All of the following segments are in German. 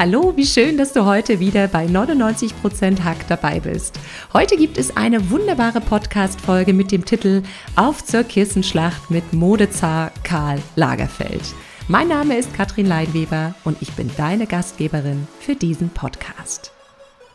Hallo, wie schön, dass du heute wieder bei 99% Hack dabei bist. Heute gibt es eine wunderbare Podcast-Folge mit dem Titel Auf zur Kissenschlacht mit Modezar Karl Lagerfeld. Mein Name ist Katrin Leinweber und ich bin deine Gastgeberin für diesen Podcast.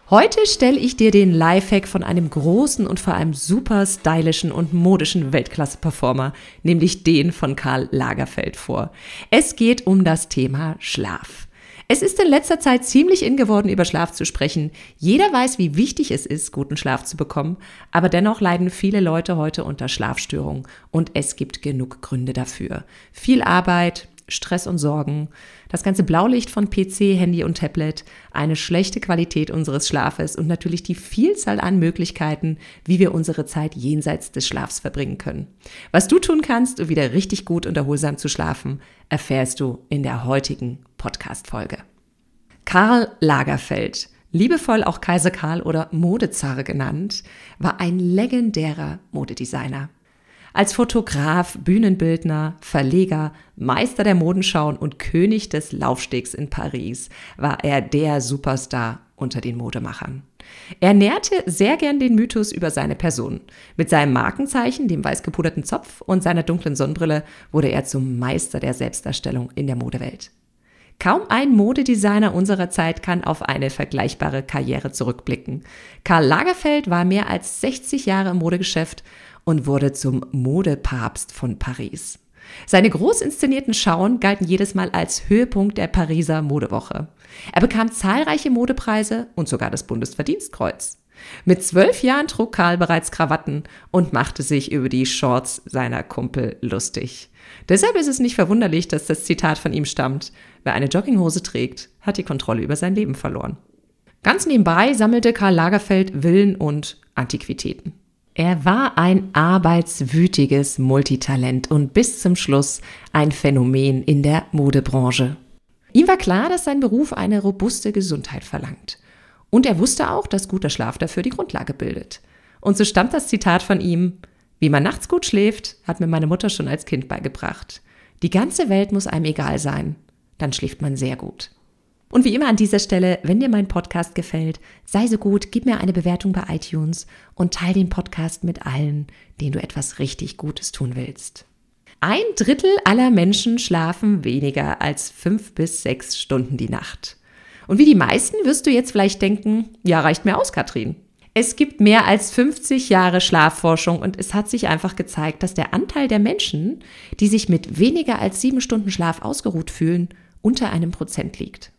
Heute stelle ich dir den Lifehack von einem großen und vor allem super stylischen und modischen Weltklasse-Performer, nämlich den von Karl Lagerfeld vor. Es geht um das Thema Schlaf. Es ist in letzter Zeit ziemlich in geworden, über Schlaf zu sprechen. Jeder weiß, wie wichtig es ist, guten Schlaf zu bekommen, aber dennoch leiden viele Leute heute unter Schlafstörungen und es gibt genug Gründe dafür. Viel Arbeit, Stress und Sorgen, das ganze Blaulicht von PC, Handy und Tablet, eine schlechte Qualität unseres Schlafes und natürlich die Vielzahl an Möglichkeiten, wie wir unsere Zeit jenseits des Schlafs verbringen können. Was du tun kannst, um wieder richtig gut und erholsam zu schlafen, erfährst du in der heutigen Podcast-Folge. Karl Lagerfeld, liebevoll auch Kaiser Karl oder Modezar genannt, war ein legendärer Modedesigner. Als Fotograf, Bühnenbildner, Verleger, Meister der Modenschauen und König des Laufstegs in Paris war er der Superstar unter den Modemachern. Er nährte sehr gern den Mythos über seine Person. Mit seinem Markenzeichen, dem weiß gepuderten Zopf und seiner dunklen Sonnenbrille wurde er zum Meister der Selbstdarstellung in der Modewelt. Kaum ein Modedesigner unserer Zeit kann auf eine vergleichbare Karriere zurückblicken. Karl Lagerfeld war mehr als 60 Jahre im Modegeschäft und wurde zum Modepapst von Paris. Seine groß inszenierten Schauen galten jedes Mal als Höhepunkt der Pariser Modewoche. Er bekam zahlreiche Modepreise und sogar das Bundesverdienstkreuz. Mit zwölf Jahren trug Karl bereits Krawatten und machte sich über die Shorts seiner Kumpel lustig. Deshalb ist es nicht verwunderlich, dass das Zitat von ihm stammt. Wer eine Jogginghose trägt, hat die Kontrolle über sein Leben verloren. Ganz nebenbei sammelte Karl Lagerfeld Villen und Antiquitäten. Er war ein arbeitswütiges Multitalent und bis zum Schluss ein Phänomen in der Modebranche. Ihm war klar, dass sein Beruf eine robuste Gesundheit verlangt. Und er wusste auch, dass guter Schlaf dafür die Grundlage bildet. Und so stammt das Zitat von ihm, wie man nachts gut schläft, hat mir meine Mutter schon als Kind beigebracht. Die ganze Welt muss einem egal sein, dann schläft man sehr gut. Und wie immer an dieser Stelle, wenn dir mein Podcast gefällt, sei so gut, gib mir eine Bewertung bei iTunes und teile den Podcast mit allen, denen du etwas richtig Gutes tun willst. Ein Drittel aller Menschen schlafen weniger als fünf bis sechs Stunden die Nacht. Und wie die meisten wirst du jetzt vielleicht denken, ja, reicht mir aus, Katrin. Es gibt mehr als 50 Jahre Schlafforschung und es hat sich einfach gezeigt, dass der Anteil der Menschen, die sich mit weniger als sieben Stunden Schlaf ausgeruht fühlen, unter einem Prozent liegt.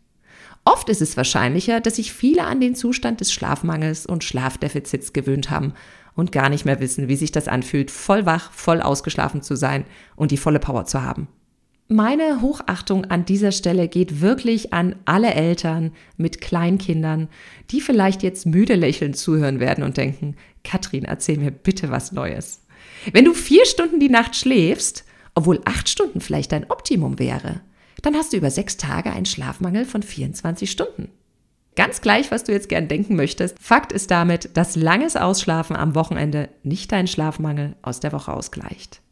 Oft ist es wahrscheinlicher, dass sich viele an den Zustand des Schlafmangels und Schlafdefizits gewöhnt haben und gar nicht mehr wissen, wie sich das anfühlt, voll wach, voll ausgeschlafen zu sein und die volle Power zu haben. Meine Hochachtung an dieser Stelle geht wirklich an alle Eltern mit Kleinkindern, die vielleicht jetzt müde lächelnd zuhören werden und denken, Katrin, erzähl mir bitte was Neues. Wenn du vier Stunden die Nacht schläfst, obwohl acht Stunden vielleicht dein Optimum wäre, dann hast du über sechs Tage einen Schlafmangel von 24 Stunden. Ganz gleich, was du jetzt gern denken möchtest. Fakt ist damit, dass langes Ausschlafen am Wochenende nicht deinen Schlafmangel aus der Woche ausgleicht.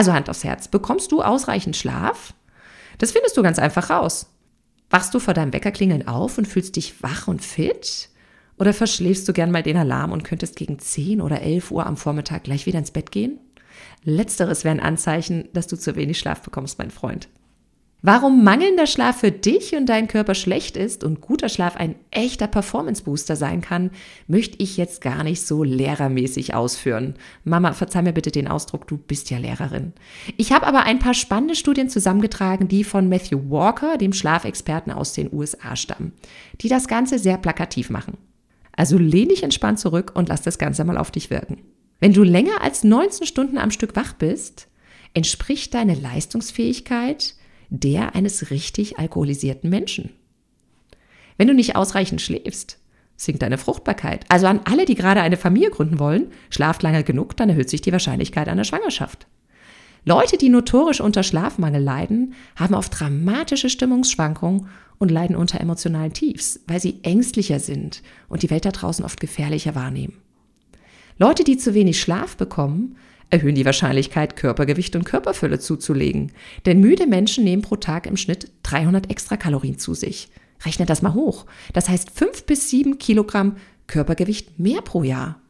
Also Hand aufs Herz, bekommst du ausreichend Schlaf? Das findest du ganz einfach raus. Wachst du vor deinem Weckerklingeln auf und fühlst dich wach und fit? Oder verschläfst du gern mal den Alarm und könntest gegen 10 oder 11 Uhr am Vormittag gleich wieder ins Bett gehen? Letzteres wäre ein Anzeichen, dass du zu wenig Schlaf bekommst, mein Freund. Warum mangelnder Schlaf für dich und deinen Körper schlecht ist und guter Schlaf ein echter Performance-Booster sein kann, möchte ich jetzt gar nicht so lehrermäßig ausführen. Mama, verzeih mir bitte den Ausdruck, du bist ja Lehrerin. Ich habe aber ein paar spannende Studien zusammengetragen, die von Matthew Walker, dem Schlafexperten aus den USA, stammen, die das Ganze sehr plakativ machen. Also lehn dich entspannt zurück und lass das Ganze mal auf dich wirken. Wenn du länger als 19 Stunden am Stück wach bist, entspricht deine Leistungsfähigkeit der eines richtig alkoholisierten Menschen. Wenn du nicht ausreichend schläfst, sinkt deine Fruchtbarkeit. Also an alle, die gerade eine Familie gründen wollen, schlaft lange genug, dann erhöht sich die Wahrscheinlichkeit einer Schwangerschaft. Leute, die notorisch unter Schlafmangel leiden, haben oft dramatische Stimmungsschwankungen und leiden unter emotionalen Tiefs, weil sie ängstlicher sind und die Welt da draußen oft gefährlicher wahrnehmen. Leute, die zu wenig Schlaf bekommen, erhöhen die Wahrscheinlichkeit, Körpergewicht und Körperfülle zuzulegen. Denn müde Menschen nehmen pro Tag im Schnitt 300 Extrakalorien zu sich. Rechne das mal hoch. Das heißt fünf bis sieben Kilogramm Körpergewicht mehr pro Jahr.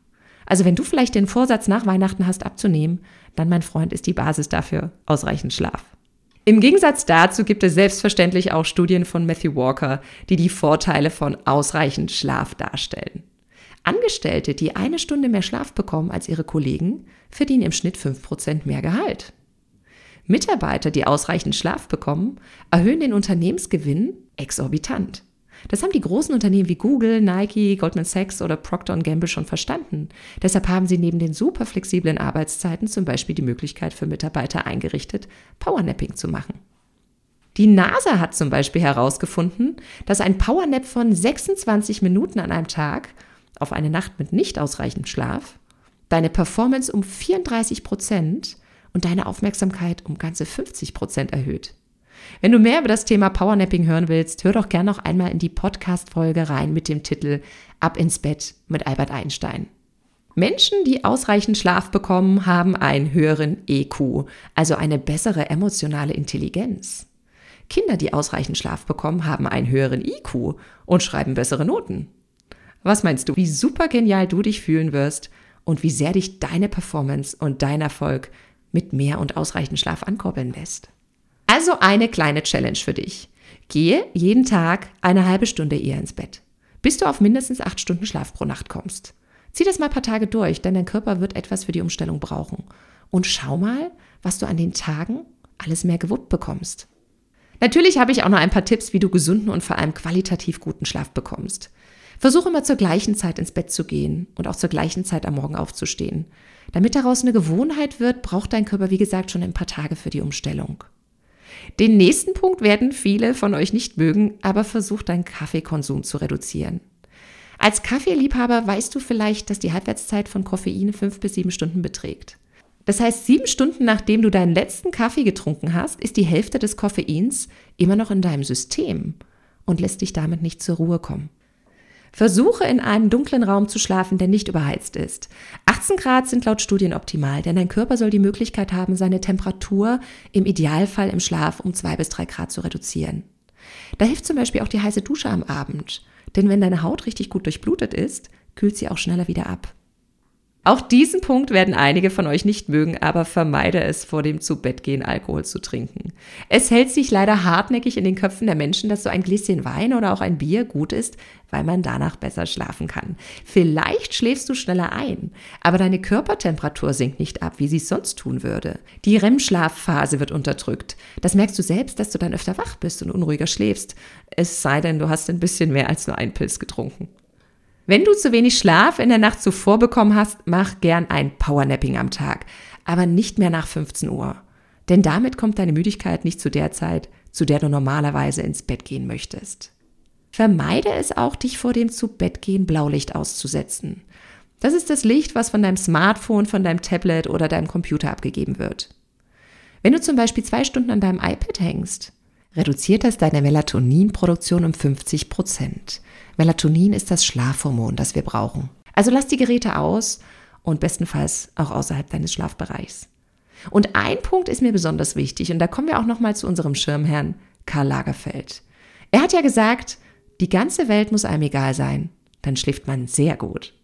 Also wenn du vielleicht den Vorsatz nach Weihnachten hast abzunehmen, dann mein Freund ist die Basis dafür ausreichend Schlaf. Im Gegensatz dazu gibt es selbstverständlich auch Studien von Matthew Walker, die die Vorteile von ausreichend Schlaf darstellen. Angestellte, die eine Stunde mehr Schlaf bekommen als ihre Kollegen, verdienen im Schnitt 5% mehr Gehalt. Mitarbeiter, die ausreichend Schlaf bekommen, erhöhen den Unternehmensgewinn exorbitant. Das haben die großen Unternehmen wie Google, Nike, Goldman Sachs oder Procter Gamble schon verstanden. Deshalb haben sie neben den super flexiblen Arbeitszeiten zum Beispiel die Möglichkeit für Mitarbeiter eingerichtet, Powernapping zu machen. Die NASA hat zum Beispiel herausgefunden, dass ein Powernap von 26 Minuten an einem Tag auf eine Nacht mit nicht ausreichend Schlaf deine Performance um 34 Prozent und deine Aufmerksamkeit um ganze 50 Prozent erhöht. Wenn du mehr über das Thema Powernapping hören willst, hör doch gern noch einmal in die Podcast-Folge rein mit dem Titel Ab ins Bett mit Albert Einstein. Menschen, die ausreichend Schlaf bekommen, haben einen höheren EQ, also eine bessere emotionale Intelligenz. Kinder, die ausreichend Schlaf bekommen, haben einen höheren IQ und schreiben bessere Noten. Was meinst du, wie super genial du dich fühlen wirst und wie sehr dich deine Performance und dein Erfolg mit mehr und ausreichend Schlaf ankurbeln lässt? Also eine kleine Challenge für dich. Gehe jeden Tag eine halbe Stunde eher ins Bett, bis du auf mindestens acht Stunden Schlaf pro Nacht kommst. Zieh das mal ein paar Tage durch, denn dein Körper wird etwas für die Umstellung brauchen. Und schau mal, was du an den Tagen alles mehr gewuppt bekommst. Natürlich habe ich auch noch ein paar Tipps, wie du gesunden und vor allem qualitativ guten Schlaf bekommst. Versuche immer zur gleichen Zeit ins Bett zu gehen und auch zur gleichen Zeit am Morgen aufzustehen. Damit daraus eine Gewohnheit wird, braucht dein Körper, wie gesagt, schon ein paar Tage für die Umstellung. Den nächsten Punkt werden viele von euch nicht mögen, aber versuch deinen Kaffeekonsum zu reduzieren. Als Kaffeeliebhaber weißt du vielleicht, dass die Halbwertszeit von Koffein fünf bis sieben Stunden beträgt. Das heißt, sieben Stunden nachdem du deinen letzten Kaffee getrunken hast, ist die Hälfte des Koffeins immer noch in deinem System und lässt dich damit nicht zur Ruhe kommen. Versuche in einem dunklen Raum zu schlafen, der nicht überheizt ist. 18 Grad sind laut Studien optimal, denn dein Körper soll die Möglichkeit haben, seine Temperatur im Idealfall im Schlaf um zwei bis drei Grad zu reduzieren. Da hilft zum Beispiel auch die heiße Dusche am Abend, denn wenn deine Haut richtig gut durchblutet ist, kühlt sie auch schneller wieder ab. Auch diesen Punkt werden einige von euch nicht mögen, aber vermeide es, vor dem Zubettgehen Alkohol zu trinken. Es hält sich leider hartnäckig in den Köpfen der Menschen, dass so ein Gläschen Wein oder auch ein Bier gut ist, weil man danach besser schlafen kann. Vielleicht schläfst du schneller ein, aber deine Körpertemperatur sinkt nicht ab, wie sie es sonst tun würde. Die REM-Schlafphase wird unterdrückt. Das merkst du selbst, dass du dann öfter wach bist und unruhiger schläfst. Es sei denn, du hast ein bisschen mehr als nur einen Pilz getrunken. Wenn du zu wenig Schlaf in der Nacht zuvor bekommen hast, mach gern ein Powernapping am Tag, aber nicht mehr nach 15 Uhr. Denn damit kommt deine Müdigkeit nicht zu der Zeit, zu der du normalerweise ins Bett gehen möchtest. Vermeide es auch, dich vor dem Zubettgehen Blaulicht auszusetzen. Das ist das Licht, was von deinem Smartphone, von deinem Tablet oder deinem Computer abgegeben wird. Wenn du zum Beispiel zwei Stunden an deinem iPad hängst, reduziert das deine Melatoninproduktion um 50 Prozent. Melatonin ist das Schlafhormon, das wir brauchen. Also lass die Geräte aus und bestenfalls auch außerhalb deines Schlafbereichs. Und ein Punkt ist mir besonders wichtig und da kommen wir auch noch mal zu unserem Schirmherrn Karl Lagerfeld. Er hat ja gesagt, die ganze Welt muss einem egal sein, dann schläft man sehr gut.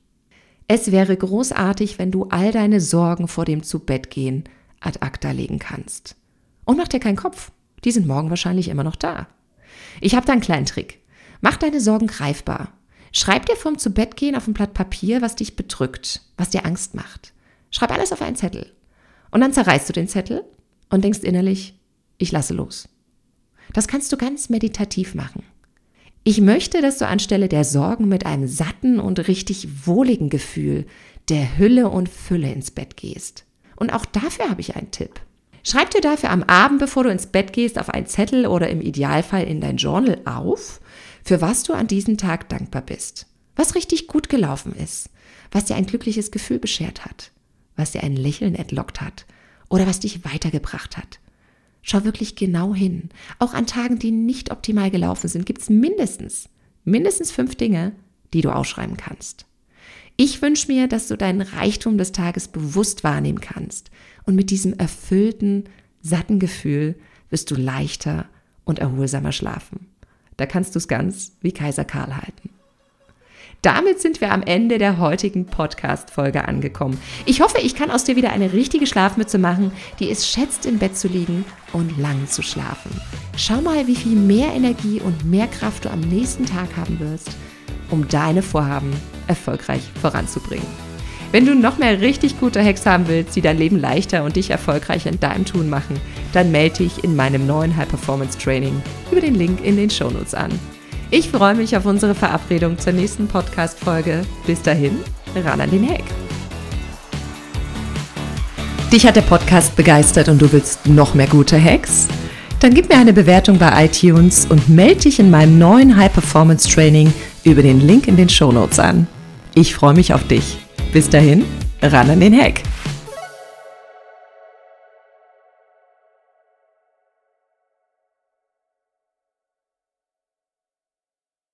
Es wäre großartig, wenn du all deine Sorgen vor dem Zubettgehen ad acta legen kannst. Und mach dir keinen Kopf. Die sind morgen wahrscheinlich immer noch da. Ich habe da einen kleinen Trick. Mach deine Sorgen greifbar. Schreib dir vorm Zubettgehen auf ein Blatt Papier, was dich bedrückt, was dir Angst macht. Schreib alles auf einen Zettel. Und dann zerreißt du den Zettel und denkst innerlich, ich lasse los. Das kannst du ganz meditativ machen. Ich möchte, dass du anstelle der Sorgen mit einem satten und richtig wohligen Gefühl der Hülle und Fülle ins Bett gehst. Und auch dafür habe ich einen Tipp. Schreib dir dafür am Abend, bevor du ins Bett gehst, auf einen Zettel oder im Idealfall in dein Journal auf, für was du an diesem Tag dankbar bist. was richtig gut gelaufen ist, was dir ein glückliches Gefühl beschert hat, was dir ein Lächeln entlockt hat oder was dich weitergebracht hat. Schau wirklich genau hin. Auch an Tagen, die nicht optimal gelaufen sind, gibt es mindestens, mindestens fünf Dinge, die du ausschreiben kannst. Ich wünsche mir, dass du deinen Reichtum des Tages bewusst wahrnehmen kannst. Und mit diesem erfüllten, satten Gefühl wirst du leichter und erholsamer schlafen. Da kannst du es ganz wie Kaiser Karl halten. Damit sind wir am Ende der heutigen Podcast-Folge angekommen. Ich hoffe, ich kann aus dir wieder eine richtige Schlafmütze machen, die es schätzt, im Bett zu liegen und lang zu schlafen. Schau mal, wie viel mehr Energie und mehr Kraft du am nächsten Tag haben wirst, um deine Vorhaben erfolgreich voranzubringen. Wenn du noch mehr richtig gute Hacks haben willst, die dein Leben leichter und dich erfolgreicher in deinem Tun machen, dann melde dich in meinem neuen High Performance Training über den Link in den Shownotes an. Ich freue mich auf unsere Verabredung zur nächsten Podcast-Folge. Bis dahin, ran an den Hack. Dich hat der Podcast begeistert und du willst noch mehr gute Hacks? Dann gib mir eine Bewertung bei iTunes und melde dich in meinem neuen High Performance Training über den Link in den Show Notes an. Ich freue mich auf dich. Bis dahin, ran an den Hack.